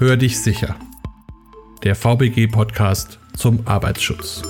Hör dich sicher. Der VBG-Podcast zum Arbeitsschutz.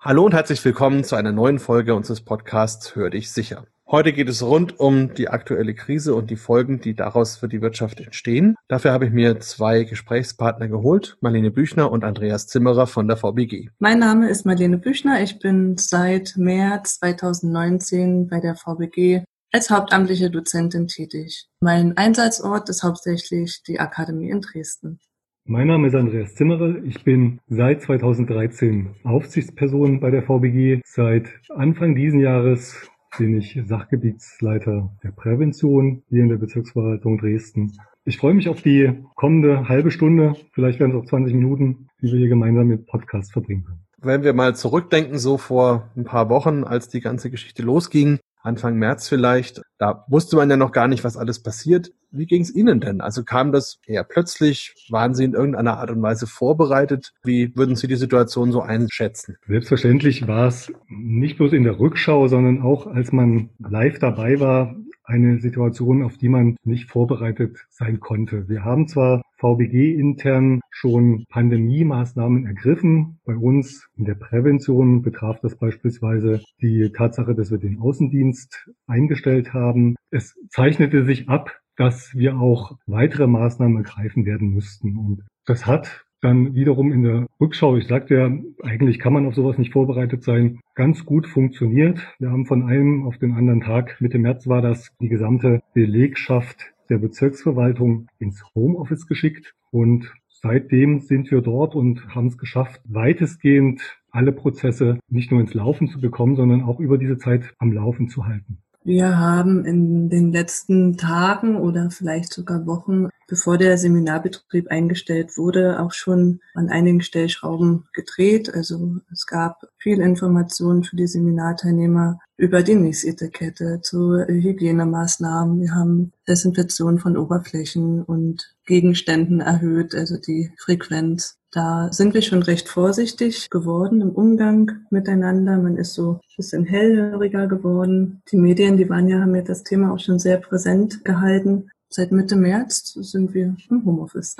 Hallo und herzlich willkommen zu einer neuen Folge unseres Podcasts Hör dich sicher. Heute geht es rund um die aktuelle Krise und die Folgen, die daraus für die Wirtschaft entstehen. Dafür habe ich mir zwei Gesprächspartner geholt, Marlene Büchner und Andreas Zimmerer von der VBG. Mein Name ist Marlene Büchner. Ich bin seit März 2019 bei der VBG als hauptamtliche Dozentin tätig. Mein Einsatzort ist hauptsächlich die Akademie in Dresden. Mein Name ist Andreas Zimmerer. Ich bin seit 2013 Aufsichtsperson bei der VBG. Seit Anfang diesen Jahres bin ich Sachgebietsleiter der Prävention hier in der Bezirksverwaltung Dresden. Ich freue mich auf die kommende halbe Stunde, vielleicht werden es auch 20 Minuten, die wir hier gemeinsam mit Podcast verbringen können. Wenn wir mal zurückdenken, so vor ein paar Wochen, als die ganze Geschichte losging, Anfang März vielleicht. Da wusste man ja noch gar nicht, was alles passiert. Wie ging es Ihnen denn? Also kam das eher plötzlich? Waren Sie in irgendeiner Art und Weise vorbereitet? Wie würden Sie die Situation so einschätzen? Selbstverständlich war es nicht bloß in der Rückschau, sondern auch als man live dabei war, eine Situation, auf die man nicht vorbereitet sein konnte. Wir haben zwar VBG intern schon Pandemie-Maßnahmen ergriffen. Bei uns in der Prävention betraf das beispielsweise die Tatsache, dass wir den Außendienst eingestellt haben. Es zeichnete sich ab, dass wir auch weitere Maßnahmen ergreifen werden müssten. Und das hat dann wiederum in der Rückschau, ich sagte ja, eigentlich kann man auf sowas nicht vorbereitet sein, ganz gut funktioniert. Wir haben von einem auf den anderen Tag, Mitte März war das, die gesamte Belegschaft der Bezirksverwaltung ins Homeoffice geschickt und seitdem sind wir dort und haben es geschafft, weitestgehend alle Prozesse nicht nur ins Laufen zu bekommen, sondern auch über diese Zeit am Laufen zu halten. Wir haben in den letzten Tagen oder vielleicht sogar Wochen, bevor der Seminarbetrieb eingestellt wurde, auch schon an einigen Stellschrauben gedreht. Also es gab viel Informationen für die Seminarteilnehmer über die NIS-Etikette zu Hygienemaßnahmen. Wir haben Desinfektion von Oberflächen und Gegenständen erhöht, also die Frequenz. Da sind wir schon recht vorsichtig geworden im Umgang miteinander. Man ist so ein bisschen hellhöriger geworden. Die Medien, die waren ja, haben ja das Thema auch schon sehr präsent gehalten. Seit Mitte März sind wir im Homeoffice.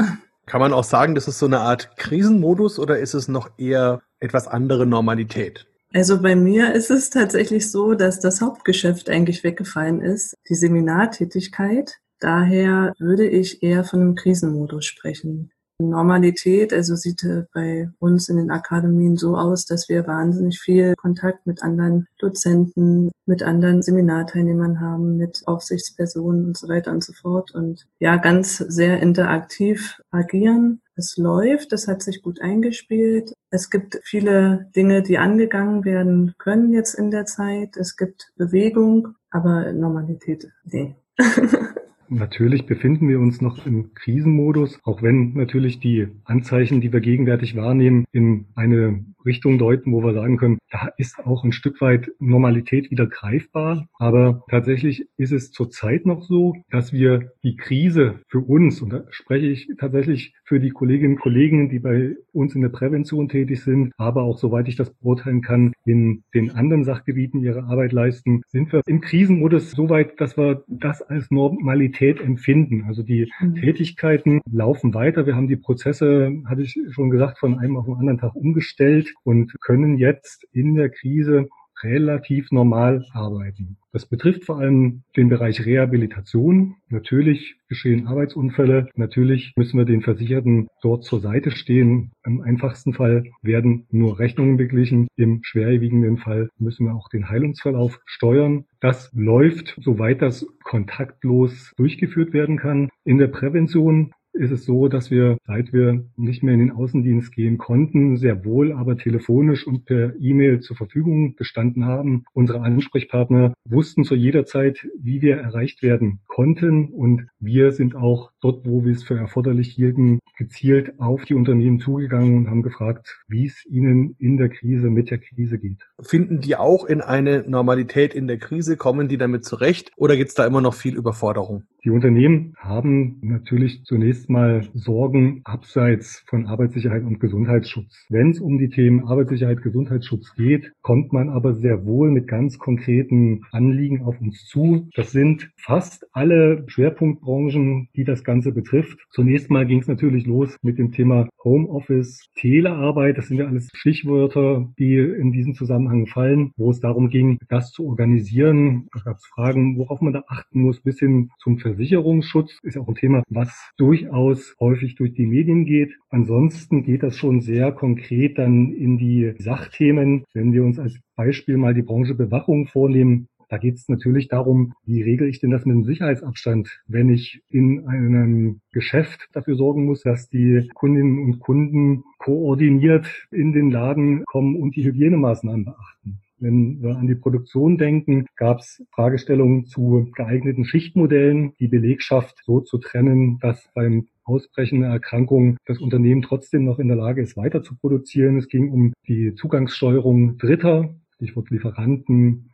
Kann man auch sagen, das ist so eine Art Krisenmodus oder ist es noch eher etwas andere Normalität? Also bei mir ist es tatsächlich so, dass das Hauptgeschäft eigentlich weggefallen ist, die Seminartätigkeit. Daher würde ich eher von einem Krisenmodus sprechen. Normalität, also sieht bei uns in den Akademien so aus, dass wir wahnsinnig viel Kontakt mit anderen Dozenten, mit anderen Seminarteilnehmern haben, mit Aufsichtspersonen und so weiter und so fort und ja, ganz sehr interaktiv agieren. Es läuft, es hat sich gut eingespielt. Es gibt viele Dinge, die angegangen werden können jetzt in der Zeit. Es gibt Bewegung, aber Normalität, nee. Natürlich befinden wir uns noch im Krisenmodus, auch wenn natürlich die Anzeichen, die wir gegenwärtig wahrnehmen, in eine Richtung deuten, wo wir sagen können, da ist auch ein Stück weit Normalität wieder greifbar. Aber tatsächlich ist es zurzeit noch so, dass wir die Krise für uns, und da spreche ich tatsächlich für die Kolleginnen und Kollegen, die bei uns in der Prävention tätig sind, aber auch soweit ich das beurteilen kann, in den anderen Sachgebieten ihre Arbeit leisten, sind wir im Krisenmodus so weit, dass wir das als Normalität empfinden. Also die mhm. Tätigkeiten laufen weiter. Wir haben die Prozesse, hatte ich schon gesagt, von einem auf den anderen Tag umgestellt und können jetzt in der Krise relativ normal arbeiten. Das betrifft vor allem den Bereich Rehabilitation. Natürlich geschehen Arbeitsunfälle. Natürlich müssen wir den Versicherten dort zur Seite stehen. Im einfachsten Fall werden nur Rechnungen beglichen. Im schwerwiegenden Fall müssen wir auch den Heilungsverlauf steuern. Das läuft, soweit das kontaktlos durchgeführt werden kann. In der Prävention ist es so, dass wir, seit wir nicht mehr in den Außendienst gehen konnten, sehr wohl aber telefonisch und per E-Mail zur Verfügung gestanden haben. Unsere Ansprechpartner wussten zu jeder Zeit, wie wir erreicht werden konnten und wir sind auch dort, wo wir es für erforderlich hielten, gezielt auf die Unternehmen zugegangen und haben gefragt, wie es ihnen in der Krise, mit der Krise geht. Finden die auch in eine Normalität in der Krise? Kommen die damit zurecht? Oder gibt es da immer noch viel Überforderung? Die Unternehmen haben natürlich zunächst mal Sorgen abseits von Arbeitssicherheit und Gesundheitsschutz. Wenn es um die Themen Arbeitssicherheit, Gesundheitsschutz geht, kommt man aber sehr wohl mit ganz konkreten Anliegen auf uns zu. Das sind fast alle Schwerpunktbranchen, die das Ganze betrifft. Zunächst mal ging es natürlich los mit dem Thema Homeoffice, Telearbeit. Das sind ja alles Stichwörter, die in diesem Zusammenhang fallen, wo es darum ging, das zu organisieren. Da gab es Fragen, worauf man da achten muss, bis hin zum Versicherungsschutz. Ist auch ein Thema, was durchaus häufig durch die Medien geht. Ansonsten geht das schon sehr konkret dann in die Sachthemen. Wenn wir uns als Beispiel mal die Branche Bewachung vornehmen, da geht es natürlich darum, wie regel ich denn das mit dem Sicherheitsabstand, wenn ich in einem Geschäft dafür sorgen muss, dass die Kundinnen und Kunden koordiniert in den Laden kommen und die Hygienemaßnahmen beachten. Wenn wir an die Produktion denken, gab es Fragestellungen zu geeigneten Schichtmodellen, die Belegschaft so zu trennen, dass beim Ausbrechen der Erkrankung das Unternehmen trotzdem noch in der Lage ist, weiter zu produzieren. Es ging um die Zugangssteuerung Dritter, Stichwort Lieferanten,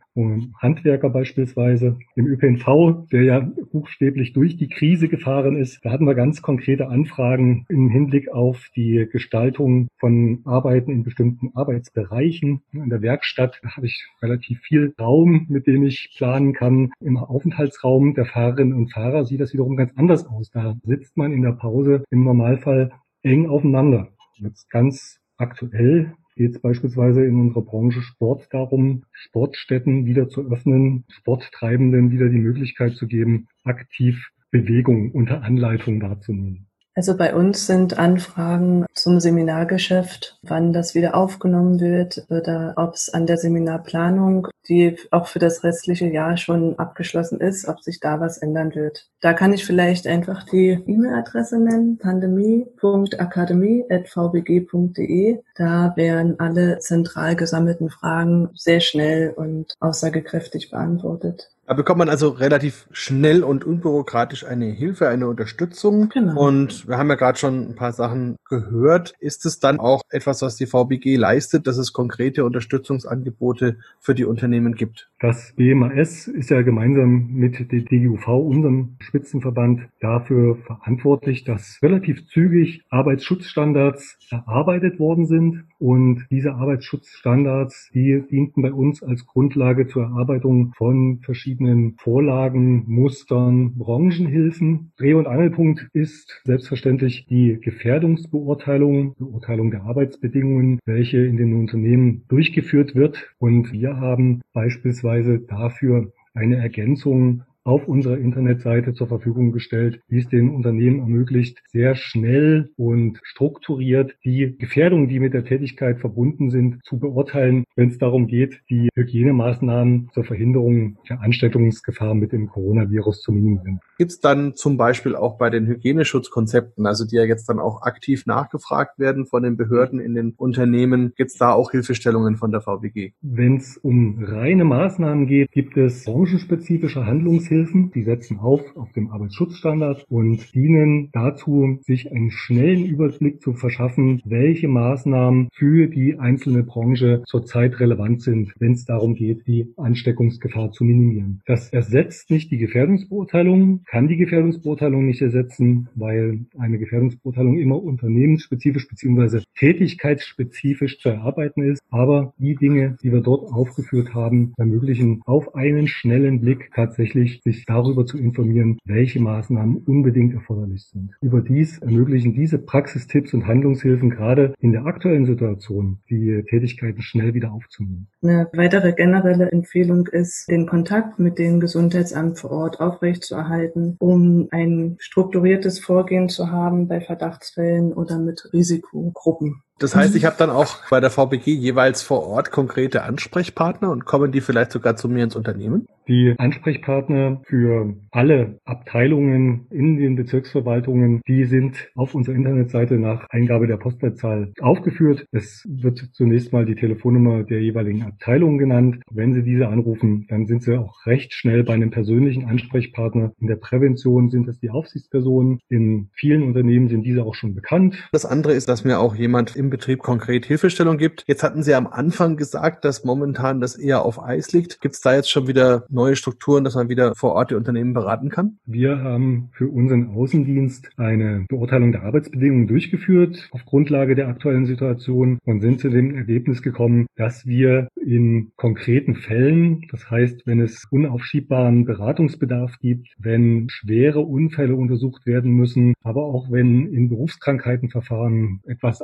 Handwerker beispielsweise. Im ÖPNV, der ja buchstäblich durch die Krise gefahren ist, da hatten wir ganz konkrete Anfragen im Hinblick auf die Gestaltung von Arbeiten in bestimmten Arbeitsbereichen. In der Werkstatt habe ich relativ viel Raum, mit dem ich planen kann. Im Aufenthaltsraum der Fahrerinnen und Fahrer sieht das wiederum ganz anders aus. Da sitzt man in der Pause im Normalfall eng aufeinander. Jetzt ganz aktuell geht es beispielsweise in unserer Branche Sport darum, Sportstätten wieder zu öffnen, Sporttreibenden wieder die Möglichkeit zu geben, aktiv Bewegung unter Anleitung wahrzunehmen. Also bei uns sind Anfragen zum Seminargeschäft, wann das wieder aufgenommen wird oder ob es an der Seminarplanung, die auch für das restliche Jahr schon abgeschlossen ist, ob sich da was ändern wird. Da kann ich vielleicht einfach die E-Mail-Adresse nennen, pandemie.akademie.vbg.de. Da werden alle zentral gesammelten Fragen sehr schnell und aussagekräftig beantwortet. Da bekommt man also relativ schnell und unbürokratisch eine Hilfe, eine Unterstützung. Genau. Und wir haben ja gerade schon ein paar Sachen gehört. Ist es dann auch etwas, was die VBG leistet, dass es konkrete Unterstützungsangebote für die Unternehmen gibt? Das BMAS ist ja gemeinsam mit der DGUV, unserem Spitzenverband, dafür verantwortlich, dass relativ zügig Arbeitsschutzstandards erarbeitet worden sind. Und diese Arbeitsschutzstandards, die dienten bei uns als Grundlage zur Erarbeitung von verschiedenen verschiedenen Vorlagen, Mustern, Branchenhilfen. Dreh- und Angelpunkt ist selbstverständlich die Gefährdungsbeurteilung, Beurteilung der Arbeitsbedingungen, welche in den Unternehmen durchgeführt wird. Und wir haben beispielsweise dafür eine Ergänzung auf unserer Internetseite zur Verfügung gestellt, die es den Unternehmen ermöglicht, sehr schnell und strukturiert die Gefährdungen, die mit der Tätigkeit verbunden sind, zu beurteilen, wenn es darum geht, die Hygienemaßnahmen zur Verhinderung der Ansteckungsgefahr mit dem Coronavirus zu minimieren. Gibt es dann zum Beispiel auch bei den Hygieneschutzkonzepten, also die ja jetzt dann auch aktiv nachgefragt werden von den Behörden in den Unternehmen, gibt es da auch Hilfestellungen von der VBG? Wenn es um reine Maßnahmen geht, gibt es branchenspezifische Handlungshilfen Hilfen. Die setzen auf auf dem Arbeitsschutzstandard und dienen dazu, sich einen schnellen Überblick zu verschaffen, welche Maßnahmen für die einzelne Branche zurzeit relevant sind, wenn es darum geht, die Ansteckungsgefahr zu minimieren. Das ersetzt nicht die Gefährdungsbeurteilung, kann die Gefährdungsbeurteilung nicht ersetzen, weil eine Gefährdungsbeurteilung immer unternehmensspezifisch bzw. tätigkeitsspezifisch zu erarbeiten ist. Aber die Dinge, die wir dort aufgeführt haben, ermöglichen auf einen schnellen Blick tatsächlich sich darüber zu informieren, welche Maßnahmen unbedingt erforderlich sind. Überdies ermöglichen diese Praxistipps und Handlungshilfen gerade in der aktuellen Situation, die Tätigkeiten schnell wieder aufzunehmen. Eine weitere generelle Empfehlung ist, den Kontakt mit dem Gesundheitsamt vor Ort aufrechtzuerhalten, um ein strukturiertes Vorgehen zu haben bei Verdachtsfällen oder mit Risikogruppen. Das heißt, ich habe dann auch bei der VBG jeweils vor Ort konkrete Ansprechpartner und kommen die vielleicht sogar zu mir ins Unternehmen? Die Ansprechpartner für alle Abteilungen in den Bezirksverwaltungen, die sind auf unserer Internetseite nach Eingabe der Postleitzahl aufgeführt. Es wird zunächst mal die Telefonnummer der jeweiligen Abteilung genannt. Wenn Sie diese anrufen, dann sind Sie auch recht schnell bei einem persönlichen Ansprechpartner. In der Prävention sind es die Aufsichtspersonen. In vielen Unternehmen sind diese auch schon bekannt. Das andere ist, dass mir auch jemand im Betrieb konkret Hilfestellung gibt. Jetzt hatten Sie am Anfang gesagt, dass momentan das eher auf Eis liegt. Gibt es da jetzt schon wieder neue Strukturen, dass man wieder vor Ort die Unternehmen beraten kann? Wir haben für unseren Außendienst eine Beurteilung der Arbeitsbedingungen durchgeführt auf Grundlage der aktuellen Situation und sind zu dem Ergebnis gekommen, dass wir in konkreten Fällen, das heißt, wenn es unaufschiebbaren Beratungsbedarf gibt, wenn schwere Unfälle untersucht werden müssen, aber auch wenn in Berufskrankheitenverfahren etwas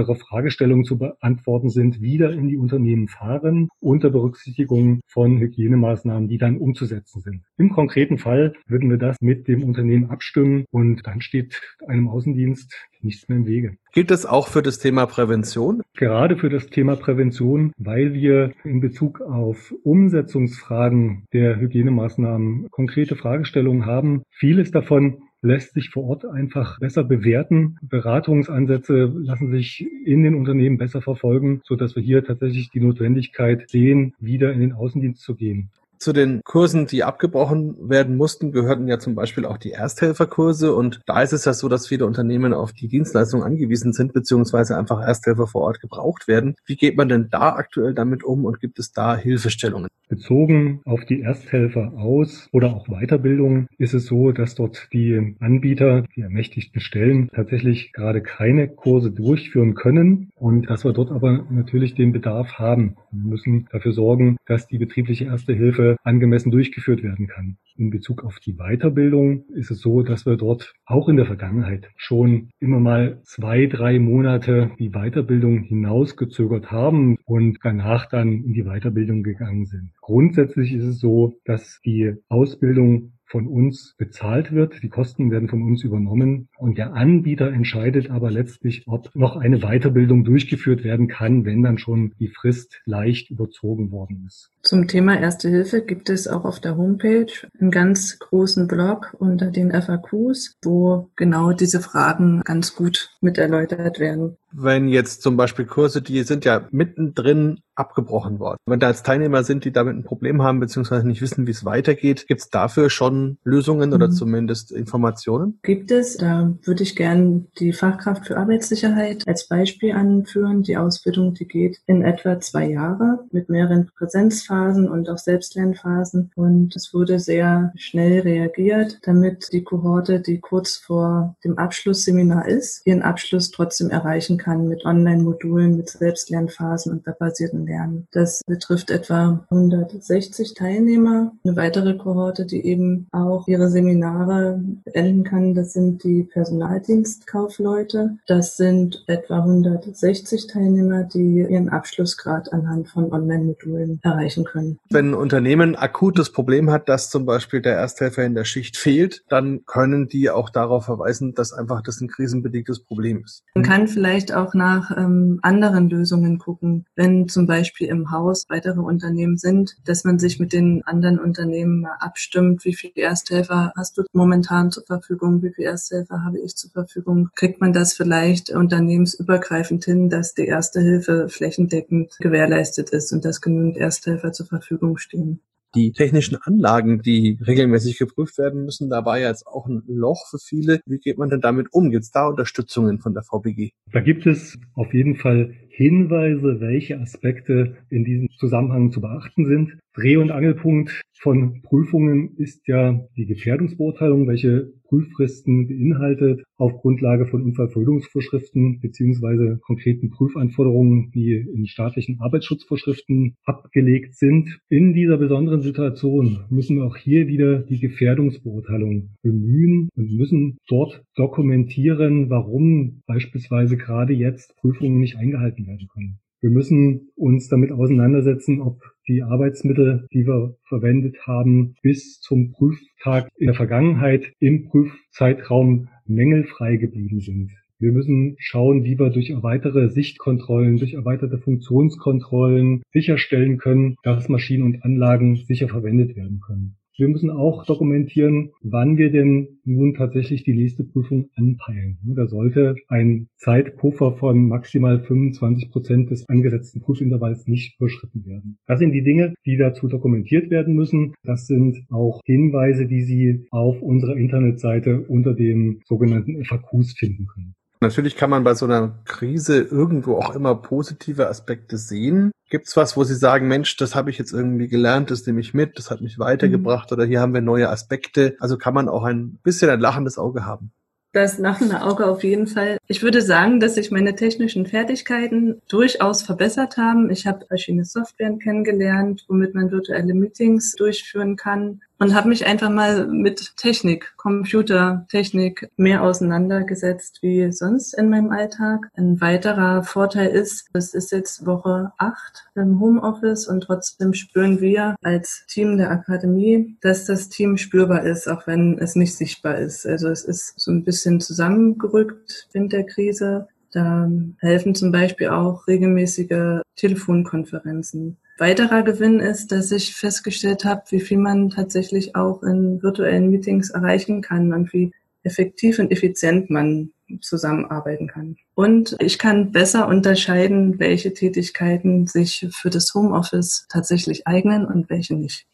aufwendigere Fragestellungen zu beantworten sind, wieder in die Unternehmen fahren, unter Berücksichtigung von Hygienemaßnahmen, die dann umzusetzen sind. Im konkreten Fall würden wir das mit dem Unternehmen abstimmen und dann steht einem Außendienst nichts mehr im Wege. Gilt das auch für das Thema Prävention? Gerade für das Thema Prävention, weil wir in Bezug auf Umsetzungsfragen der Hygienemaßnahmen konkrete Fragestellungen haben. Vieles davon lässt sich vor Ort einfach besser bewerten. Beratungsansätze lassen sich in den Unternehmen besser verfolgen, so dass wir hier tatsächlich die Notwendigkeit sehen, wieder in den Außendienst zu gehen. Zu den Kursen, die abgebrochen werden mussten, gehörten ja zum Beispiel auch die Ersthelferkurse. Und da ist es ja so, dass viele Unternehmen auf die Dienstleistung angewiesen sind, beziehungsweise einfach Ersthelfer vor Ort gebraucht werden. Wie geht man denn da aktuell damit um und gibt es da Hilfestellungen? Bezogen auf die Ersthelfer aus oder auch Weiterbildung ist es so, dass dort die Anbieter, die ermächtigten Stellen, tatsächlich gerade keine Kurse durchführen können und dass wir dort aber natürlich den Bedarf haben. Wir müssen dafür sorgen, dass die betriebliche Erste Hilfe angemessen durchgeführt werden kann. In Bezug auf die Weiterbildung ist es so, dass wir dort auch in der Vergangenheit schon immer mal zwei, drei Monate die Weiterbildung hinausgezögert haben und danach dann in die Weiterbildung gegangen sind. Grundsätzlich ist es so, dass die Ausbildung von uns bezahlt wird. Die Kosten werden von uns übernommen und der Anbieter entscheidet aber letztlich, ob noch eine Weiterbildung durchgeführt werden kann, wenn dann schon die Frist leicht überzogen worden ist. Zum Thema Erste Hilfe gibt es auch auf der Homepage einen ganz großen Blog unter den FAQs, wo genau diese Fragen ganz gut mit erläutert werden wenn jetzt zum Beispiel Kurse, die sind ja mittendrin abgebrochen worden. Wenn da jetzt Teilnehmer sind, die damit ein Problem haben, beziehungsweise nicht wissen, wie es weitergeht, gibt es dafür schon Lösungen oder mhm. zumindest Informationen? Gibt es. Da würde ich gern die Fachkraft für Arbeitssicherheit als Beispiel anführen. Die Ausbildung, die geht in etwa zwei Jahre mit mehreren Präsenzphasen und auch Selbstlernphasen. Und es wurde sehr schnell reagiert, damit die Kohorte, die kurz vor dem Abschlussseminar ist, ihren Abschluss trotzdem erreichen kann mit Online-Modulen, mit Selbstlernphasen und webbasierten Lernen. Das betrifft etwa 160 Teilnehmer. Eine weitere Kohorte, die eben auch ihre Seminare beenden kann, das sind die Personaldienstkaufleute. Das sind etwa 160 Teilnehmer, die ihren Abschlussgrad anhand von Online-Modulen erreichen können. Wenn ein Unternehmen akutes Problem hat, dass zum Beispiel der Ersthelfer in der Schicht fehlt, dann können die auch darauf verweisen, dass einfach das ein krisenbedingtes Problem ist. Man kann vielleicht vielleicht auch nach ähm, anderen Lösungen gucken, wenn zum Beispiel im Haus weitere Unternehmen sind, dass man sich mit den anderen Unternehmen mal abstimmt, wie viele Ersthelfer hast du momentan zur Verfügung, wie viele Ersthelfer habe ich zur Verfügung. Kriegt man das vielleicht unternehmensübergreifend hin, dass die Erste Hilfe flächendeckend gewährleistet ist und dass genügend Ersthelfer zur Verfügung stehen die technischen Anlagen, die regelmäßig geprüft werden müssen, da war ja jetzt auch ein Loch für viele. Wie geht man denn damit um? Gibt es da Unterstützungen von der VBG? Da gibt es auf jeden Fall Hinweise, welche Aspekte in diesem Zusammenhang zu beachten sind. Dreh- und Angelpunkt von Prüfungen ist ja die Gefährdungsbeurteilung, welche Prüffristen beinhaltet auf Grundlage von Unfallverhütungsvorschriften beziehungsweise konkreten Prüfanforderungen, die in staatlichen Arbeitsschutzvorschriften abgelegt sind. In dieser besonderen Situation müssen wir auch hier wieder die Gefährdungsbeurteilung bemühen und müssen dort dokumentieren, warum beispielsweise gerade jetzt Prüfungen nicht eingehalten werden können. Wir müssen uns damit auseinandersetzen, ob die Arbeitsmittel, die wir verwendet haben, bis zum Prüftag in der Vergangenheit im Prüfzeitraum mängelfrei geblieben sind. Wir müssen schauen, wie wir durch weitere Sichtkontrollen, durch erweiterte Funktionskontrollen sicherstellen können, dass Maschinen und Anlagen sicher verwendet werden können. Wir müssen auch dokumentieren, wann wir denn nun tatsächlich die nächste Prüfung anpeilen. Da sollte ein Zeitpuffer von maximal 25 Prozent des angesetzten Prüfintervalls nicht überschritten werden. Das sind die Dinge, die dazu dokumentiert werden müssen. Das sind auch Hinweise, die Sie auf unserer Internetseite unter den sogenannten FAQs finden können. Natürlich kann man bei so einer Krise irgendwo auch immer positive Aspekte sehen. Gibt's was, wo Sie sagen, Mensch, das habe ich jetzt irgendwie gelernt, das nehme ich mit, das hat mich weitergebracht mhm. oder hier haben wir neue Aspekte. Also kann man auch ein bisschen ein lachendes Auge haben. Das lachende Auge auf jeden Fall. Ich würde sagen, dass sich meine technischen Fertigkeiten durchaus verbessert haben. Ich habe verschiedene Softwaren kennengelernt, womit man virtuelle Meetings durchführen kann und habe mich einfach mal mit Technik, Computertechnik mehr auseinandergesetzt wie sonst in meinem Alltag. Ein weiterer Vorteil ist, es ist jetzt Woche acht im Homeoffice und trotzdem spüren wir als Team der Akademie, dass das Team spürbar ist, auch wenn es nicht sichtbar ist. Also es ist so ein bisschen zusammengerückt während der Krise. Da helfen zum Beispiel auch regelmäßige Telefonkonferenzen. Weiterer Gewinn ist, dass ich festgestellt habe, wie viel man tatsächlich auch in virtuellen Meetings erreichen kann und wie effektiv und effizient man zusammenarbeiten kann. Und ich kann besser unterscheiden, welche Tätigkeiten sich für das Homeoffice tatsächlich eignen und welche nicht.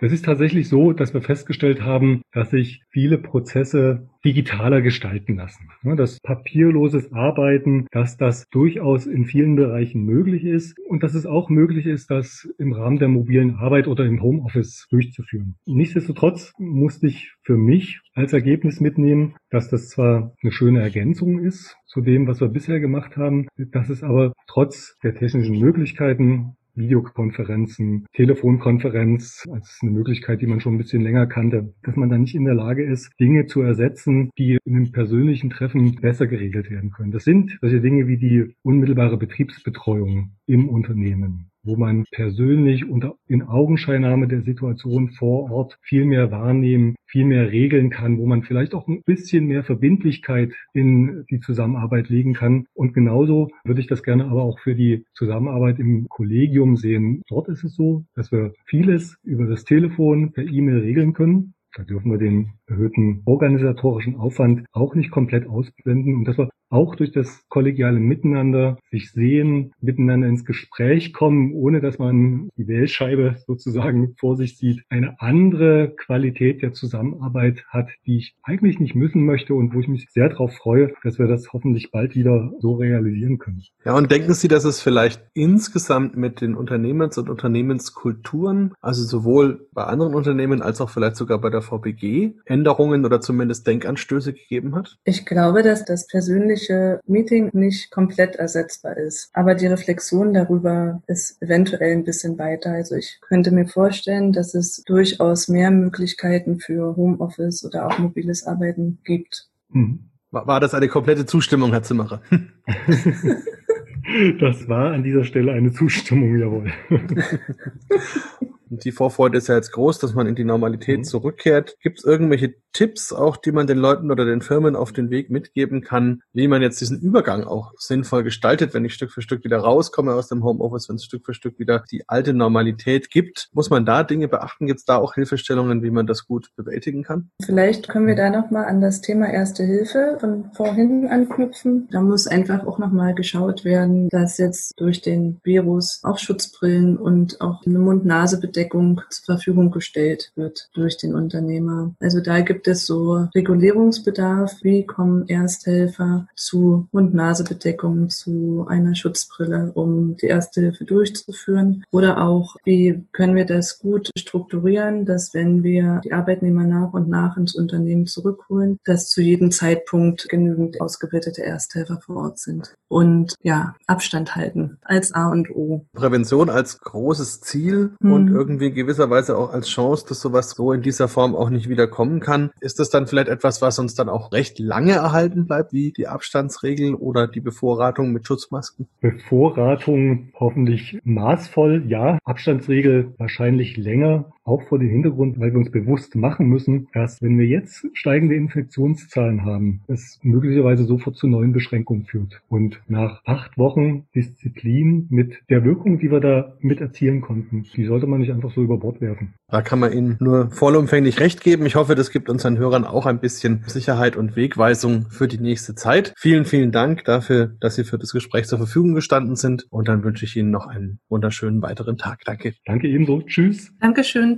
Es ist tatsächlich so, dass wir festgestellt haben, dass sich viele Prozesse digitaler gestalten lassen. Das papierloses Arbeiten, dass das durchaus in vielen Bereichen möglich ist und dass es auch möglich ist, das im Rahmen der mobilen Arbeit oder im Homeoffice durchzuführen. Nichtsdestotrotz musste ich für mich als Ergebnis mitnehmen, dass das zwar eine schöne Ergänzung ist zu dem, was wir bisher gemacht haben, dass es aber trotz der technischen Möglichkeiten Videokonferenzen, Telefonkonferenz als eine Möglichkeit, die man schon ein bisschen länger kannte, dass man da nicht in der Lage ist, Dinge zu ersetzen, die in einem persönlichen Treffen besser geregelt werden können. Das sind solche Dinge wie die unmittelbare Betriebsbetreuung im Unternehmen wo man persönlich unter in Augenscheinnahme der Situation vor Ort viel mehr wahrnehmen, viel mehr regeln kann, wo man vielleicht auch ein bisschen mehr Verbindlichkeit in die Zusammenarbeit legen kann. Und genauso würde ich das gerne aber auch für die Zusammenarbeit im Kollegium sehen. Dort ist es so, dass wir vieles über das Telefon per E-Mail regeln können. Da dürfen wir den erhöhten organisatorischen Aufwand auch nicht komplett ausblenden und dass wir auch durch das kollegiale Miteinander sich sehen, miteinander ins Gespräch kommen, ohne dass man die Wählscheibe sozusagen vor sich sieht, eine andere Qualität der Zusammenarbeit hat, die ich eigentlich nicht müssen möchte und wo ich mich sehr darauf freue, dass wir das hoffentlich bald wieder so realisieren können. Ja, und denken Sie, dass es vielleicht insgesamt mit den Unternehmens- und Unternehmenskulturen, also sowohl bei anderen Unternehmen als auch vielleicht sogar bei der VPG, Änderungen oder zumindest Denkanstöße gegeben hat? Ich glaube, dass das persönliche Meeting nicht komplett ersetzbar ist. Aber die Reflexion darüber ist eventuell ein bisschen weiter. Also ich könnte mir vorstellen, dass es durchaus mehr Möglichkeiten für Homeoffice oder auch mobiles Arbeiten gibt. Hm. War das eine komplette Zustimmung, Herr Zimmerer? Das war an dieser Stelle eine Zustimmung, jawohl. Die Vorfreude ist ja jetzt groß, dass man in die Normalität mhm. zurückkehrt. Gibt es irgendwelche Tipps auch, die man den Leuten oder den Firmen auf den Weg mitgeben kann, wie man jetzt diesen Übergang auch sinnvoll gestaltet, wenn ich Stück für Stück wieder rauskomme aus dem Homeoffice, wenn es Stück für Stück wieder die alte Normalität gibt? Muss man da Dinge beachten? Gibt es da auch Hilfestellungen, wie man das gut bewältigen kann? Vielleicht können wir da nochmal an das Thema Erste Hilfe von vorhin anknüpfen. Da muss einfach auch nochmal geschaut werden, dass jetzt durch den Virus auch Schutzbrillen und auch eine Mund-Nase-Bedeckung Abdeckung zur Verfügung gestellt wird durch den Unternehmer. Also da gibt es so Regulierungsbedarf, wie kommen Ersthelfer zu Mund-Nase-Bedeckung, zu einer Schutzbrille, um die Erste Hilfe durchzuführen. Oder auch, wie können wir das gut strukturieren, dass wenn wir die Arbeitnehmer nach und nach ins Unternehmen zurückholen, dass zu jedem Zeitpunkt genügend ausgebildete Ersthelfer vor Ort sind. Und ja, Abstand halten als A und O. Prävention als großes Ziel hm. und irgendwie in gewisser Weise auch als Chance, dass sowas so in dieser Form auch nicht wieder kommen kann. Ist das dann vielleicht etwas, was uns dann auch recht lange erhalten bleibt, wie die Abstandsregel oder die Bevorratung mit Schutzmasken? Bevorratung hoffentlich maßvoll, ja. Abstandsregel wahrscheinlich länger auch vor dem Hintergrund, weil wir uns bewusst machen müssen, dass wenn wir jetzt steigende Infektionszahlen haben, es möglicherweise sofort zu neuen Beschränkungen führt. Und nach acht Wochen Disziplin mit der Wirkung, die wir da mit erzielen konnten, die sollte man nicht einfach so über Bord werfen. Da kann man Ihnen nur vollumfänglich recht geben. Ich hoffe, das gibt unseren Hörern auch ein bisschen Sicherheit und Wegweisung für die nächste Zeit. Vielen, vielen Dank dafür, dass Sie für das Gespräch zur Verfügung gestanden sind. Und dann wünsche ich Ihnen noch einen wunderschönen weiteren Tag. Danke. Danke ebenso. Tschüss. Dankeschön.